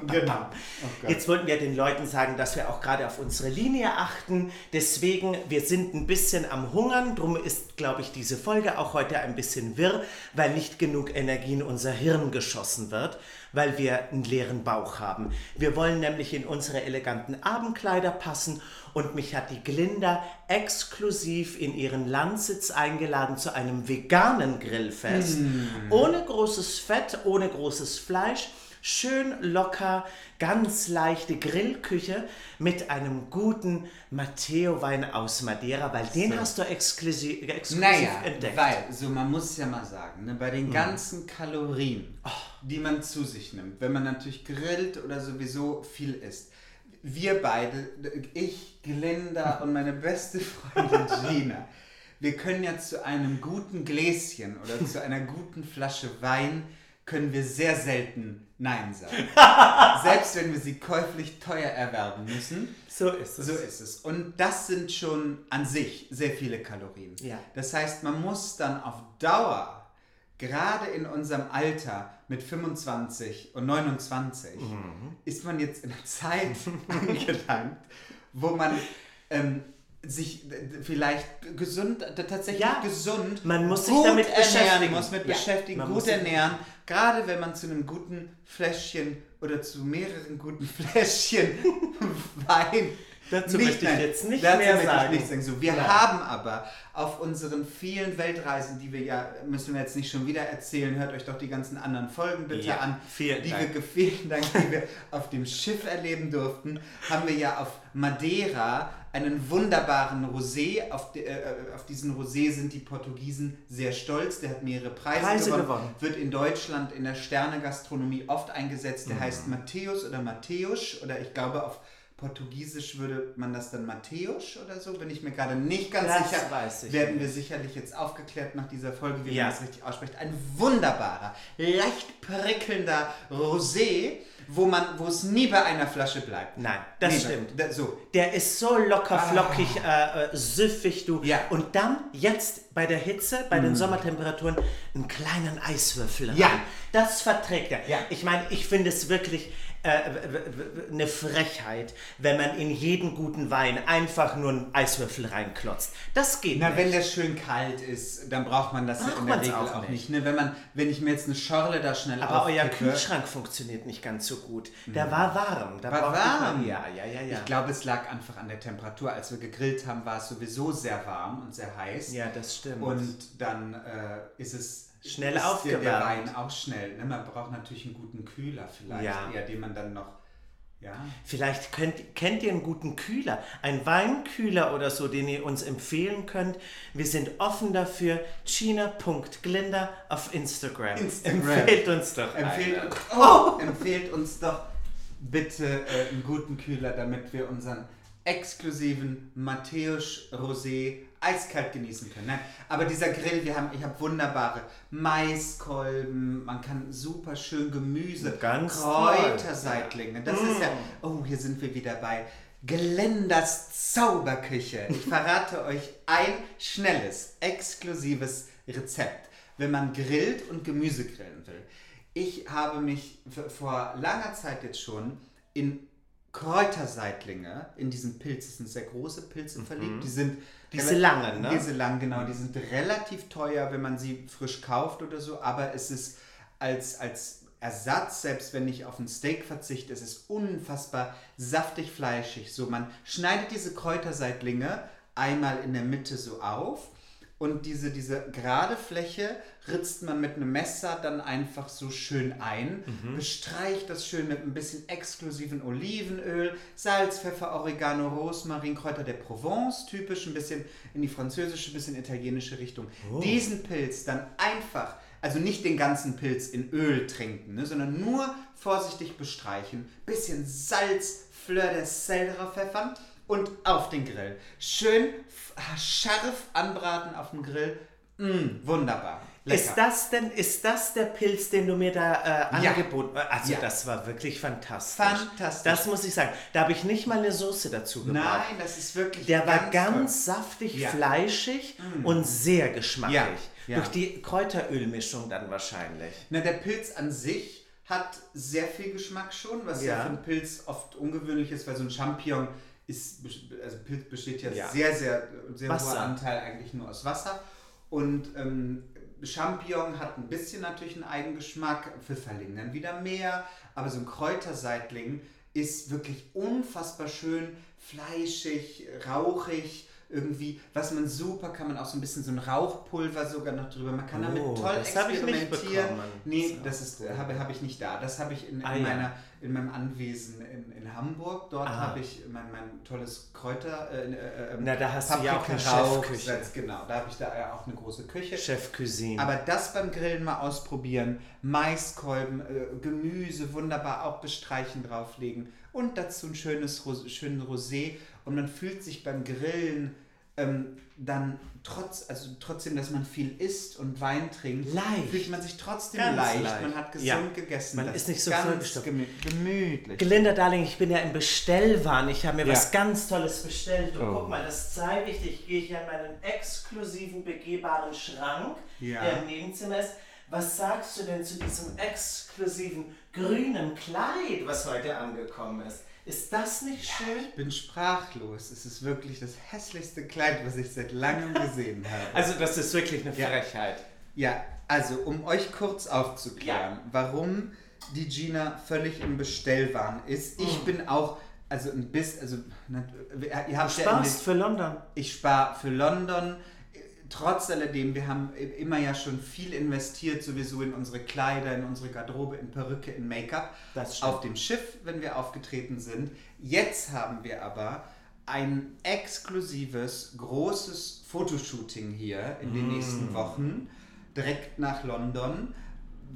Genau. Oh. Jetzt wollten wir den Leuten sagen, dass wir auch gerade auf unsere Linie achten. Deswegen, wir sind ein bisschen am Hungern. Drum ist, glaube ich, diese Folge auch heute ein bisschen wirr, weil nicht genug Energie in unser Hirn geschossen wird, weil wir einen leeren Bauch haben. Wir wollen nämlich in unsere eleganten Abendkleider passen und mich hat die Glinda exklusiv in ihren Landsitz eingeladen zu einem veganen Grillfest. Ohne großes Fett, ohne großes Fleisch. Schön locker, ganz leichte Grillküche mit einem guten Matteo-Wein aus Madeira, weil den hast du exklusiv, exklusiv Naja, entdeckt. weil, so man muss ja mal sagen, ne, bei den ganzen Kalorien, die man zu sich nimmt, wenn man natürlich grillt oder sowieso viel isst, wir beide, ich, Glinda und meine beste Freundin Gina, wir können ja zu einem guten Gläschen oder zu einer guten Flasche Wein, können wir sehr selten Nein sagen. Selbst wenn wir sie käuflich teuer erwerben müssen. So ist es. So ist es. Und das sind schon an sich sehr viele Kalorien. Ja. Das heißt, man muss dann auf Dauer, gerade in unserem Alter mit 25 und 29, Mhm. ist man jetzt in einer Zeit angelangt, wo man ähm, sich vielleicht gesund, tatsächlich Ja. gesund, Man muss sich gut damit ernähren muss, mit Ja, beschäftigen, gut ernähren. Gerade wenn man zu einem guten Fläschchen oder zu mehreren guten Fläschchen Wein Dazu möchte ich jetzt nicht dazu mehr möchte sagen. Ich nicht sagen. So, wir Nein. haben aber auf unseren vielen Weltreisen, die wir ja, müssen wir jetzt nicht schon wieder erzählen, hört euch doch die ganzen anderen Folgen bitte Ja, an, vielen die Dank. wir vielen Dank, die wir auf dem Schiff erleben durften, haben wir ja auf Madeira einen wunderbaren Rosé. Auf, de, äh, auf diesen Rosé sind die Portugiesen sehr stolz. Der hat mehrere Preise, Preise gewonnen. gewonnen. Wird in Deutschland in der Sterne-Gastronomie oft eingesetzt. Mhm. Der heißt Matthäus oder Matthäus oder ich glaube auf Portugiesisch würde man das dann Matthäus oder so, bin ich mir gerade nicht ganz Das sicher. weiß ich Werden wir sicherlich jetzt aufgeklärt nach dieser Folge, wie Ja. man das richtig ausspricht. Ein wunderbarer, leicht prickelnder Rosé, wo man, wo es nie bei einer Flasche bleibt. Nein, das Nie bei- stimmt. Da, so. Der ist so locker, flockig, äh, äh, süffig, du. Ah. Ja. Und dann jetzt bei der Hitze, bei den Sommertemperaturen, einen kleinen Eiswürfel rein. Ja. Das verträgt er. Ja. Ich meine, ich finde es wirklich eine Frechheit, wenn man in jeden guten Wein einfach nur einen Eiswürfel reinklotzt. Das geht Na, nicht. wenn der schön kalt ist, dann braucht man das ja Braucht in der Regel auch auch, nicht. nicht. Ne? Wenn, man, wenn ich mir jetzt eine Schorle da schnell aber euer Kühlschrank funktioniert nicht ganz so gut. Der war warm. Da War warm. Ja, ja, ja, ja. Ich glaube, es lag einfach an der Temperatur. Als wir gegrillt haben, war es sowieso sehr warm und sehr heiß. ja, das stimmt. Und dann äh, ist es Schnell ist der, der aufgewärmt. Wein auch schnell. Ne? Man braucht natürlich einen guten Kühler vielleicht, Ja. eher, den man dann noch. Ja. Vielleicht könnt, kennt ihr einen guten Kühler, einen Weinkühler oder so, den ihr uns empfehlen könnt. Wir sind offen dafür. China.glinder auf Instagram. Instagram. Empfehlt uns doch. Empfehlt, oh, empfehlt uns doch bitte äh, einen guten Kühler, damit wir unseren exklusiven Matthäus Rosé eiskalt genießen können. Nein, aber dieser Grill, wir haben, ich habe wunderbare Maiskolben, man kann super schön Gemüse, Ganz Kräuterseitlinge. Das ist ja, oh, hier sind wir wieder bei Glenders Zauberküche. Ich verrate euch ein schnelles, exklusives Rezept, wenn man grillt und Gemüse grillen will. Ich habe mich vor langer Zeit jetzt schon in Kräuterseitlinge, in diesen Pilz, das sind sehr große Pilze verliebt. Die sind Mhm. Diese langen, ne? Diese langen, genau. Die sind relativ teuer, wenn man sie frisch kauft oder so, aber es ist als, als Ersatz, selbst wenn ich auf ein Steak verzichte, es ist unfassbar saftig fleischig. So, man schneidet diese Kräuterseitlinge einmal in der Mitte so auf und diese, diese gerade Fläche ritzt man mit einem Messer dann einfach so schön ein, bestreicht das schön mit ein bisschen exklusiven Olivenöl, Salz, Pfeffer, Oregano, Rosmarin, Kräuter der Provence, typisch ein bisschen in die französische, bisschen italienische Richtung. Diesen Pilz dann einfach, also nicht den ganzen Pilz in Öl trinken, ne, sondern nur vorsichtig bestreichen, bisschen Salz, Fleur de Sel drauf pfeffern und auf den Grill. Schön scharf anbraten auf dem Grill. Mm, wunderbar. Lecker. Ist das denn, ist das der Pilz, den du mir da äh, Ja. angeboten hast? Also Ja. das war wirklich fantastisch. Fantastisch. Das muss ich sagen. Da habe ich nicht mal eine Soße dazu gebracht. Nein, das ist wirklich Der war toll. ganz saftig, Ja. Mm. fleischig und sehr geschmackig. Ja, ja. Durch die Kräuterölmischung dann wahrscheinlich. Na, der Pilz an sich hat sehr viel Geschmack schon, was ja, Ja. für einen Pilz oft ungewöhnlich ist, weil so ein Champignon ist, also Pilz besteht ja, Ja. sehr, sehr, sehr hoher. Anteil eigentlich nur aus Wasser. Und ähm, Champignon hat ein bisschen natürlich einen Eigengeschmack, Pfifferling dann wieder mehr, aber so ein Kräuterseitling ist wirklich unfassbar schön, fleischig, rauchig. Irgendwie, was man super kann man auch so ein bisschen so ein Rauchpulver sogar noch drüber. Man kann damit Oh, toll das ich experimentieren. bekommen. Nee, Das ist, habe, habe ich nicht da. Das habe ich in, in, Ah, ja. meiner, in meinem Anwesen in, in Hamburg. Dort Aha. habe ich mein, mein tolles Kräuter. Äh, äh, äh, Na, da hast du ja auch eine Chefküche. Salz, Genau, da habe ich da ja auch eine große Küche. Chef Cuisine. Aber das beim Grillen mal ausprobieren, Maiskolben, äh, Gemüse wunderbar auch bestreichen drauflegen und dazu ein schönes schönen Rosé und man fühlt sich beim Grillen ähm, dann trotz, also trotzdem, dass man viel isst und Wein trinkt, Leicht. fühlt man sich trotzdem leicht. leicht. Man hat gesund Ja. gegessen. Man Das ist nicht so ganz gemü gemütlich. Gelinda Darling, ich bin ja im Bestellwahn. Ich habe mir Ja. was ganz Tolles bestellt. Und Oh. guck mal, das zeige ich dir. Ich gehe hier in meinen exklusiven begehbaren Schrank, Ja. der im Nebenzimmer ist. Was sagst du denn zu diesem exklusiven grünen Kleid, was heute angekommen ist? Ist das nicht schön? Ich bin sprachlos. Es ist wirklich das hässlichste Kleid, was ich seit langem gesehen habe. Also das ist wirklich eine Ja. Frechheit. Ja, also um euch kurz aufzuklären, warum die Gina völlig im Bestellwahn ist. Ich Mhm. bin auch, also ein bisschen, also na, ihr habt Du ja sparst für London. ich spare für London. Trotz alledem, wir haben immer ja schon viel investiert, sowieso in unsere Kleider, in unsere Garderobe, in Perücke, in Make-up. Auf dem Schiff, wenn wir aufgetreten sind. Jetzt haben wir aber ein exklusives, großes Fotoshooting hier in den Mm. nächsten Wochen, direkt nach London,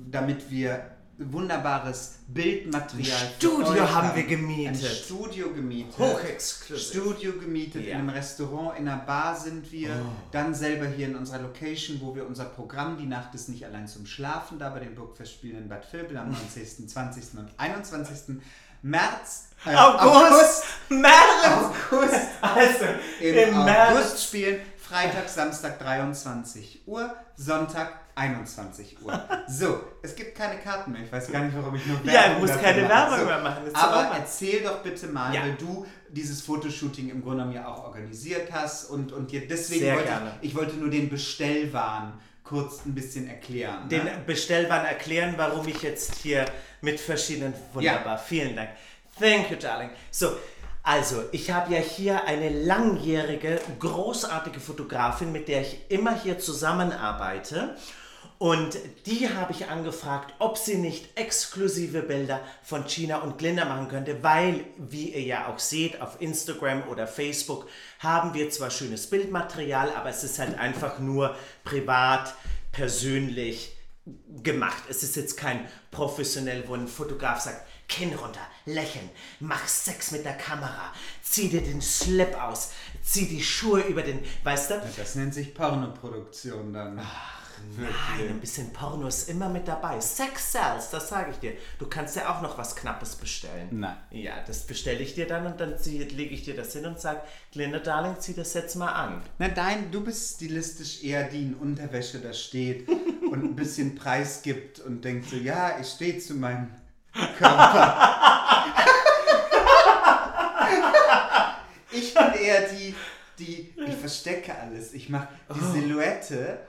damit wir wunderbares Bildmaterial. Ein Studio haben wir gemietet. Ein Studio gemietet. Hochexklusiv. Studio gemietet, Ja. in einem Restaurant, in einer Bar sind wir, Oh. dann selber hier in unserer Location, wo wir unser Programm, die Nacht ist nicht allein zum Schlafen, da bei den Burgfestspielen in Bad Vilbel am 19., 20. und 21. März, äh, August, März. August, Also im, im, August März. spielen, Freitag, Samstag 23 Uhr, Sonntag 21 Uhr. So, es gibt keine Karten mehr. Ich weiß gar nicht, warum ich nur Werbung Ja, du musst keine. Werbung mehr machen, Aber erzähl doch bitte mal, Ja. weil du dieses Fotoshooting im Grunde ja auch organisiert hast und, und dir deswegen Sehr wollte gerne. ich, ich wollte nur den Bestellwahn kurz ein bisschen erklären. den ne? Bestellwahn erklären, warum ich jetzt hier mit verschiedenen. Wunderbar, vielen Dank. Thank you, darling. So, also, ich habe ja hier eine langjährige, großartige Fotografin, mit der ich immer hier zusammenarbeite. Und die habe ich angefragt, ob sie nicht exklusive Bilder von Gina und Glinda machen könnte, weil, wie ihr ja auch seht, auf Instagram oder Facebook haben wir zwar schönes Bildmaterial, aber es ist halt einfach nur privat, persönlich gemacht. Es ist jetzt kein professionell, wo ein Fotograf sagt, Kinn runter, lächeln, mach Sex mit der Kamera, zieh dir den Slip aus, zieh die Schuhe über den, weißt du? das nennt sich Pornoproduktion dann. Nein, ein bisschen Porno ist immer mit dabei. Sex sells, das sage ich dir. Du kannst ja auch noch was Knappes bestellen. Nein. Ja, das bestelle ich dir dann und dann lege ich dir das hin und sage, Glinda Darling, zieh das jetzt mal an. Na, dein, du bist stilistisch eher die in Unterwäsche da steht und ein bisschen Preis gibt und denkt so, ja, ich stehe zu meinem Körper. ich bin eher die, die, ich verstecke alles. Ich mache die Silhouette.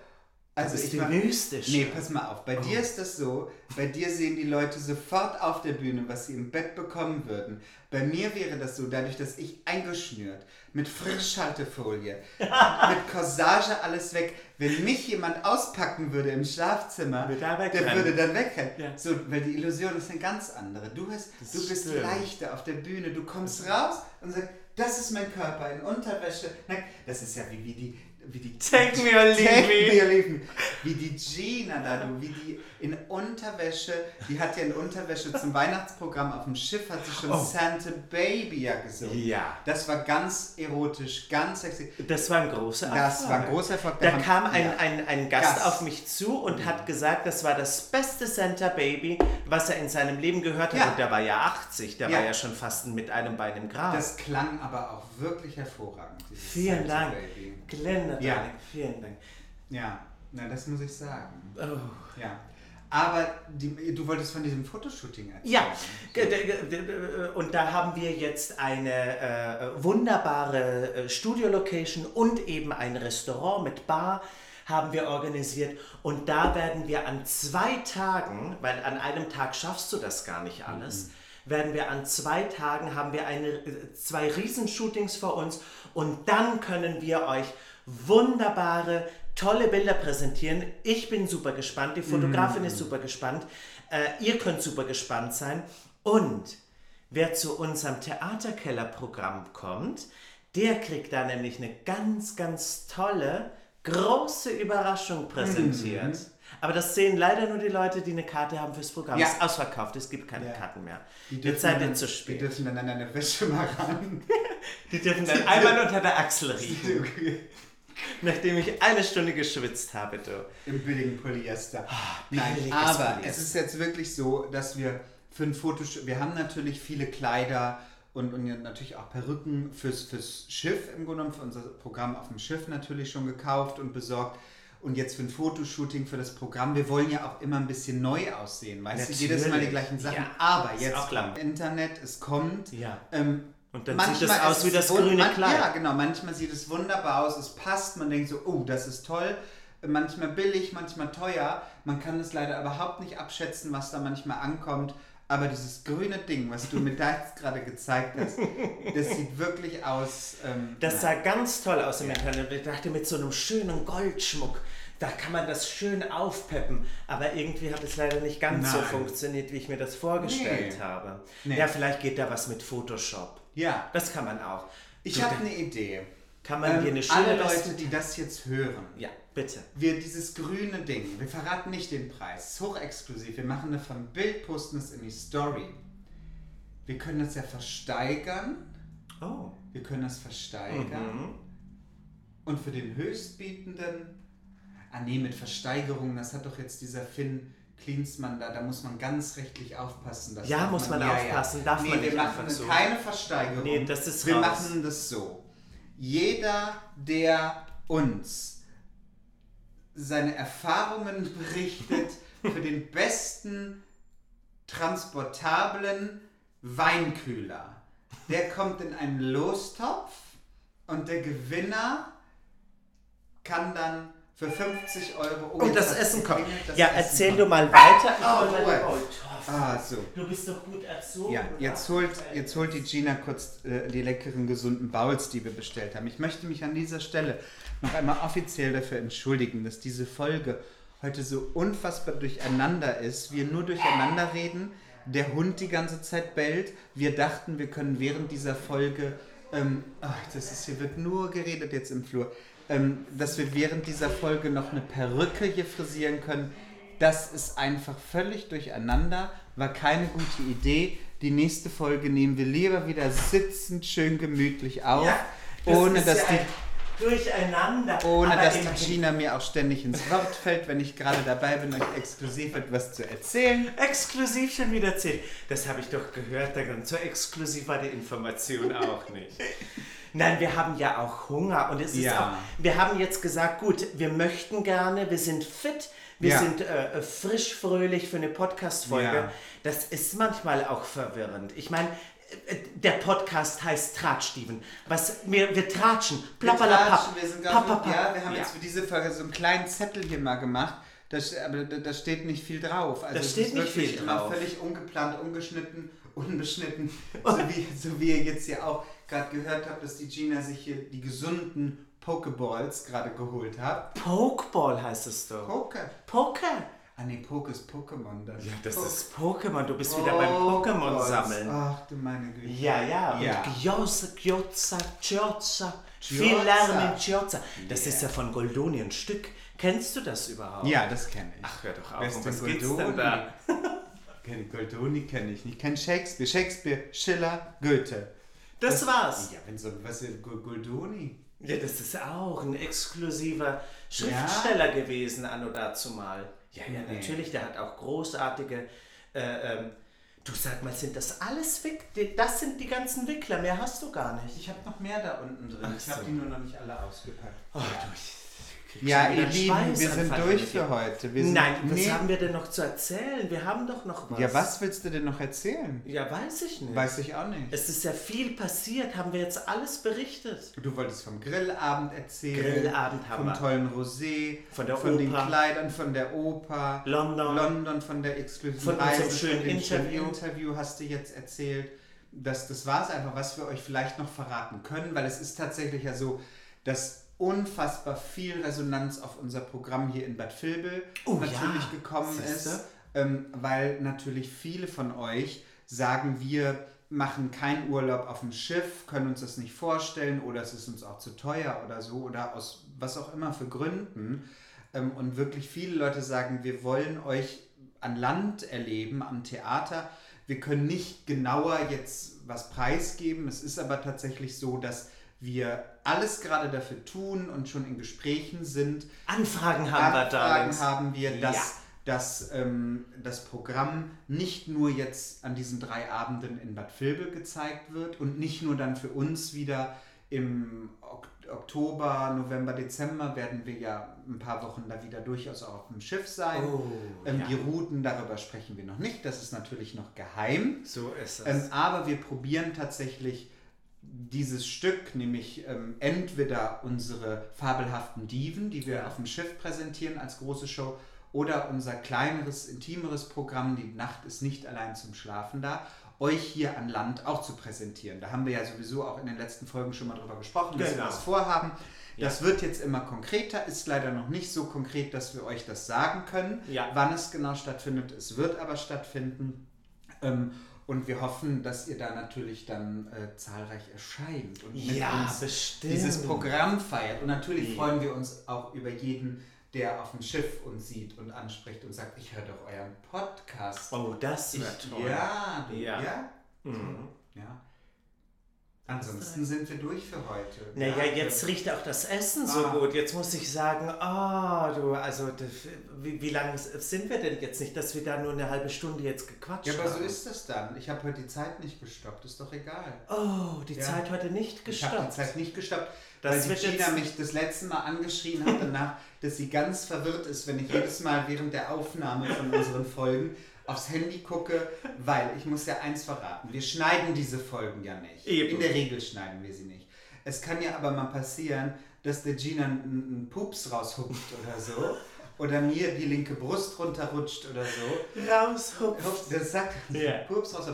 Also bist ich die mach, mystische. Nee, pass mal auf. Bei dir ist das so, bei dir sehen die Leute sofort auf der Bühne, was sie im Bett bekommen würden. Bei mir wäre das so, dadurch, dass ich eingeschnürt, mit Frischhaltefolie, mit Corsage alles weg. Wenn mich jemand auspacken würde im Schlafzimmer, er der würde dann wegrennen. Ja. So, weil die Illusion ist eine ganz andere. Du, hast, du bist stimmt. leichter auf der Bühne, du kommst raus und sagst, das ist mein Körper in Unterwäsche. Nein, das ist ja wie, wie die, wie die Take me or leave Take me. me or leave me. Wie die Gina da, du, wie die in Unterwäsche, die hat ja in Unterwäsche zum Weihnachtsprogramm auf dem Schiff, hat sie schon Oh. Santa Baby ja gesungen. Ja. Das war ganz erotisch, ganz sexy. Das war ein großer Erfolg. Das war ein großer Erfolg. Da haben- kam ein, ja. ein, ein Gast, Gast. auf mich zu und hat gesagt, das war das beste Santa Baby, was er in seinem Leben gehört hat. Ja. Und der war ja 80, der Ja. war ja schon fast mit einem Bein im Grab. Das klang aber auch wirklich hervorragend. vielen Santa Dank. Baby. Glenda, Ja. Vielen Dank. Ja, na, das muss ich sagen. Oh. Ja. Aber die, du wolltest von diesem Fotoshooting erzählen. Ja, ge- und da haben wir jetzt eine äh, wunderbare äh, Studio-Location und eben ein Restaurant mit Bar haben wir organisiert und da werden wir an zwei Tagen, weil an einem Tag schaffst du das gar nicht alles, werden wir an zwei Tagen haben wir eine, äh, zwei Riesenshootings vor uns und dann können wir euch wunderbare, tolle Bilder präsentieren. Ich bin super gespannt, die Fotografin ist super gespannt, äh, ihr könnt super gespannt sein und wer zu unserem Theaterkeller-Programm kommt, der kriegt da nämlich eine ganz, ganz tolle, große Überraschung präsentiert. Aber das sehen leider nur die Leute, die eine Karte haben fürs Programm. Ja. Es ist ausverkauft, es gibt keine Ja. Karten mehr. Die Jetzt seid ihr zu Die spät. dürfen dann an eine Wäsche mal ran. Die dürfen dann einmal unter der Achsel riechen, nachdem ich eine Stunde geschwitzt habe. Du. Im billigen Polyester. Nein, billiges aber Polyester. es ist jetzt wirklich so, dass wir für ein Fotoshooting, wir haben natürlich viele Kleider und, und natürlich auch Perücken fürs, fürs Schiff im Grunde genommen, für unser Programm auf dem Schiff natürlich schon gekauft und besorgt. Und jetzt für ein Fotoshooting für das Programm, wir wollen ja auch immer ein bisschen neu aussehen, weißt du, jedes Mal die Natürlich. gleichen Sachen. Ja, aber jetzt kommt Internet, es kommt. Ja. Ähm, Und dann manchmal sieht es aus wie das grüne Kleid. Ja, genau. Manchmal sieht es wunderbar aus, es passt, man denkt so, oh, das ist toll. Manchmal billig, manchmal teuer. Man kann es leider überhaupt nicht abschätzen, was da manchmal ankommt. Aber dieses grüne Ding, was du mir da jetzt gerade gezeigt hast, das sieht wirklich aus. Ähm, Das sah ganz toll aus im Internet. Und ich dachte, mit so einem schönen Goldschmuck, da kann man das schön aufpeppen. Aber irgendwie hat es leider nicht ganz so Nein. funktioniert, wie ich mir das vorgestellt Nee. habe. Nee. Ja, vielleicht geht da was mit Photoshop. Ja, Das kann man auch. ich habe eine Idee. Kann man dir eine Ähm, schöne alle Leute, die das jetzt hören, Ja, bitte. wir dieses grüne Ding, wir verraten nicht den Preis, ist hochexklusiv, wir machen eine vom Bild, posten es in die Story. Wir können das ja versteigern, Oh. wir können das versteigern Mhm. und für den Höchstbietenden, ah nee, mit Versteigerung, das hat doch jetzt dieser Finn Klinsmann da, da muss man ganz rechtlich aufpassen. das Ja, muss man aufpassen, darf nee, man wir machen so. keine Versteigerung. Nee, das ist Wir raus. machen das so. Jeder, der uns seine Erfahrungen berichtet für den besten transportablen Weinkühler, der kommt in einen Lostopf und der Gewinner kann dann für 50 Euro... Oh, Und das Essen kommt. das Ja, Essen erzähl kommt. du mal weiter. Ich Oh, oh, toll. Ah, so. Du bist doch gut erzogen. Ja, jetzt holt, jetzt holt die Gina kurz äh, die leckeren, gesunden Bowls, die wir bestellt haben. Ich möchte mich an dieser Stelle noch einmal offiziell dafür entschuldigen, dass diese Folge heute so unfassbar durcheinander ist. Wir nur durcheinander reden, der Hund die ganze Zeit bellt. Wir dachten, wir können während dieser Folge, ähm, ach, das ist, hier wird nur geredet jetzt im Flur, ähm, dass wir während dieser Folge noch eine Perücke hier frisieren können. Das ist einfach völlig durcheinander, war keine gute Idee. Die nächste Folge nehmen wir lieber wieder sitzend, schön gemütlich auf, Ja, das ohne dass ja die ein Durcheinander. ohne Aber dass die Gina mir auch ständig ins Wort fällt, wenn ich gerade dabei bin, euch exklusiv etwas zu erzählen. Exklusiv schon wieder erzählt. Das habe ich doch gehört, Dagan. so exklusiv war die Information auch nicht. Nein, wir haben ja auch Hunger und es ist Ja. auch, wir haben jetzt gesagt, gut, wir möchten gerne, wir sind fit, wir Ja. sind äh, frisch, fröhlich für eine Podcast-Folge. Ja. Das ist manchmal auch verwirrend. Ich meine, äh, der Podcast heißt Tratschsteven. Was, wir, wir tratschen. Wir, Plappalapapp. tratschen, wir, papp. ja, wir haben jetzt für diese Folge so einen kleinen Zettel hier mal gemacht. Da, st- aber da, steht nicht viel drauf. Also Da steht ist nicht wirklich viel immer drauf. völlig ungeplant, ungeschnitten, unbeschnitten. so, wie, so wie ihr jetzt ja auch gerade gehört habt, dass die Gina sich hier die gesunden Pokeballs gerade geholt hat. Pokeball heißt es doch. Poke. Poker. Ah nee, Poke ist Pokémon. Das Ja, das Po- ist Pokémon. Du bist wieder beim Pokémon Pokeballs. sammeln. Ach du meine Güte. Ja, ja. Ja. Und Gyoza, Gyoza, Gyoza. Viel. Lärm in Giozza. Das Yeah. ist ja von Goldoni ein Stück. Kennst du das überhaupt? Ja, das kenne ich. Ach, hör doch auf. Um was geht's denn Goldoni? da? Kenn Goldoni kenne ich nicht. Kenn Shakespeare. Shakespeare, Schiller, Goethe. Das war's. Ja, wenn so was ist Go- Goldoni. Ja, das ist auch ein exklusiver Schriftsteller gewesen, anno dazu mal. Ja, ja, Nee. natürlich, der hat auch großartige. Äh, ähm, du sag mal, sind das alles Wick? die- Das sind die ganzen Wickler, mehr hast du gar nicht. Ich habe noch mehr da unten drin. Ach ich habe so. die nur noch nicht alle ausgepackt. Oh, du, ich krieg Ja, ihr Lieben, wir sind durch für heute. Wir sind, Nein, was nee. haben wir denn noch zu erzählen? Wir haben doch noch was. Ja, was willst du denn noch erzählen? Ja, weiß ich nicht. Weiß ich auch nicht. Es ist ja viel passiert, haben wir jetzt alles berichtet. Du wolltest vom Grillabend erzählen. Grillabend haben Vom wir. tollen Rosé. Von der Von den Oper. Kleidern, von der Oper. London. London, von der exklusiven Von Reise. von schönen Interview. Interview hast du jetzt erzählt. Das, das war es einfach, was wir euch vielleicht noch verraten können, weil es ist tatsächlich ja so, dass unfassbar viel Resonanz auf unser Programm hier in Bad Vilbel Oh natürlich ja, gekommen siehste? ist, ähm, weil natürlich viele von euch sagen, wir machen keinen Urlaub auf dem Schiff, können uns das nicht vorstellen oder es ist uns auch zu teuer oder so oder aus was auch immer für Gründen. Ähm, und wirklich viele Leute sagen, wir wollen euch an Land erleben, am Theater. Wir können nicht genauer jetzt was preisgeben. Es ist aber tatsächlich so, dass wir alles gerade dafür tun und schon in Gesprächen sind. Anfragen haben wir da. Anfragen haben wir, dass, Ja. dass ähm, das Programm nicht nur jetzt an diesen drei Abenden in Bad Vilbel gezeigt wird und nicht nur dann für uns wieder im Ok Oktober, November, Dezember werden wir ja ein paar Wochen da wieder durchaus auch auf dem Schiff sein. Oh, ähm, ja. Die Routen, darüber sprechen wir noch nicht, das ist natürlich noch geheim. So ist es. Ähm, aber wir probieren tatsächlich dieses Stück, nämlich ähm, entweder unsere fabelhaften Diven, die wir Ja. auf dem Schiff präsentieren als große Show, oder unser kleineres, intimeres Programm, die Nacht ist nicht allein zum Schlafen da, euch hier an Land auch zu präsentieren. Da haben wir ja sowieso auch in den letzten Folgen schon mal drüber gesprochen, dass wir Genau. das vorhaben. Ja. Das wird jetzt immer konkreter, ist leider noch nicht so konkret, dass wir euch das sagen können, Ja. wann es genau stattfindet. Es wird aber stattfinden. Ähm, und wir hoffen, dass ihr da natürlich dann äh, zahlreich erscheint und mit Ja, uns bestimmt. dieses Programm feiert. Und natürlich Ja. freuen wir uns auch über jeden, der auf dem Schiff uns sieht und anspricht und sagt, ich höre doch euren Podcast. oh, das wäre toll. Ja, du, Ja. ja. Mhm. ja. Ansonsten sind wir durch für heute. Naja, Ja, jetzt riecht auch das Essen so Ah. gut. Jetzt muss ich sagen, ah, du, also wie, wie lange sind wir denn jetzt nicht, dass wir da nur eine halbe Stunde jetzt gequatscht Ja, aber so haben? ist das dann. Ich habe heute die Zeit nicht gestoppt, ist doch egal. Oh, die Ja. Zeit heute nicht Ich habe die gestoppt. Zeit nicht gestoppt, Das weil Gina mich das letzte Mal angeschrien hat danach, dass sie ganz verwirrt ist, wenn ich jedes Mal während der Aufnahme von unseren Folgen aufs Handy gucke, weil ich muss ja eins verraten, wir schneiden diese Folgen ja nicht. Eben. In der Regel schneiden wir sie nicht. Es kann ja aber mal passieren, dass der Gina einen, einen Pups raushupft oder so. Oder mir die linke Brust runterrutscht oder so. Raushupf. Hupf, Das sagt Ja. Pups raus.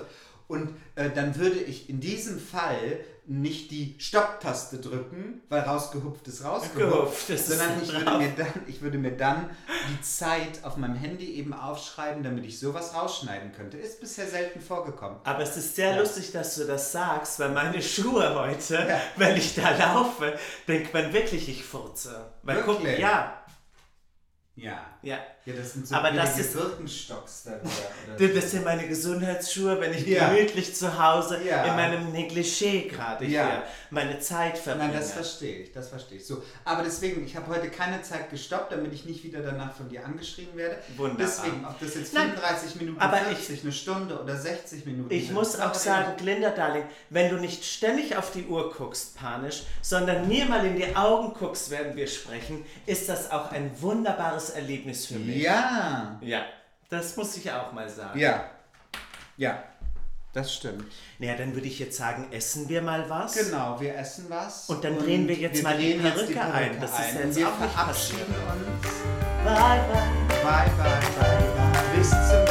Und äh, dann würde ich in diesem Fall nicht die Stopptaste drücken, weil rausgehupft ist rausgehupft, Gehupft ist sondern ich würde, mir dann, ich würde mir dann die Zeit auf meinem Handy eben aufschreiben, damit ich sowas rausschneiden könnte. Ist bisher selten vorgekommen. Aber es ist sehr Ja. lustig, dass du das sagst, weil meine Schuhe heute, Ja. wenn ich da laufe, denkt man wirklich, ich furze. Weil guck, ja, Ja. ja. Ja, das sind so Aber das ist- Birkenstocks da wieder. Oder Du, Das sind meine Gesundheitsschuhe, wenn ich Ja. gemütlich zu Hause Ja. in meinem Negligé gerade Ja. hier meine Zeit verbringe. Nein, das verstehe ich, das verstehe ich. So, aber deswegen, ich habe heute keine Zeit gestoppt, damit ich nicht wieder danach von dir angeschrien werde. Wunderbar. Deswegen, ob das jetzt Nein, 35 Minuten, aber 40, eine Stunde oder 60 Minuten Ich sind, muss auch sagen, Glinda Darling, wenn du nicht ständig auf die Uhr guckst, panisch, sondern mir mal in die Augen guckst, während wir sprechen, ist das auch ein wunderbares Erlebnis für mich. Ja, Ja, das muss ich auch mal sagen. ja, ja, das stimmt. Naja, dann würde ich jetzt sagen, essen wir mal was. Genau, wir essen was. Und dann drehen wir jetzt mal die Perücke ein. Das ist ein. Und jetzt wir auch nicht uns. Bye, bye. Bye, bye, bye, bye. Bis zum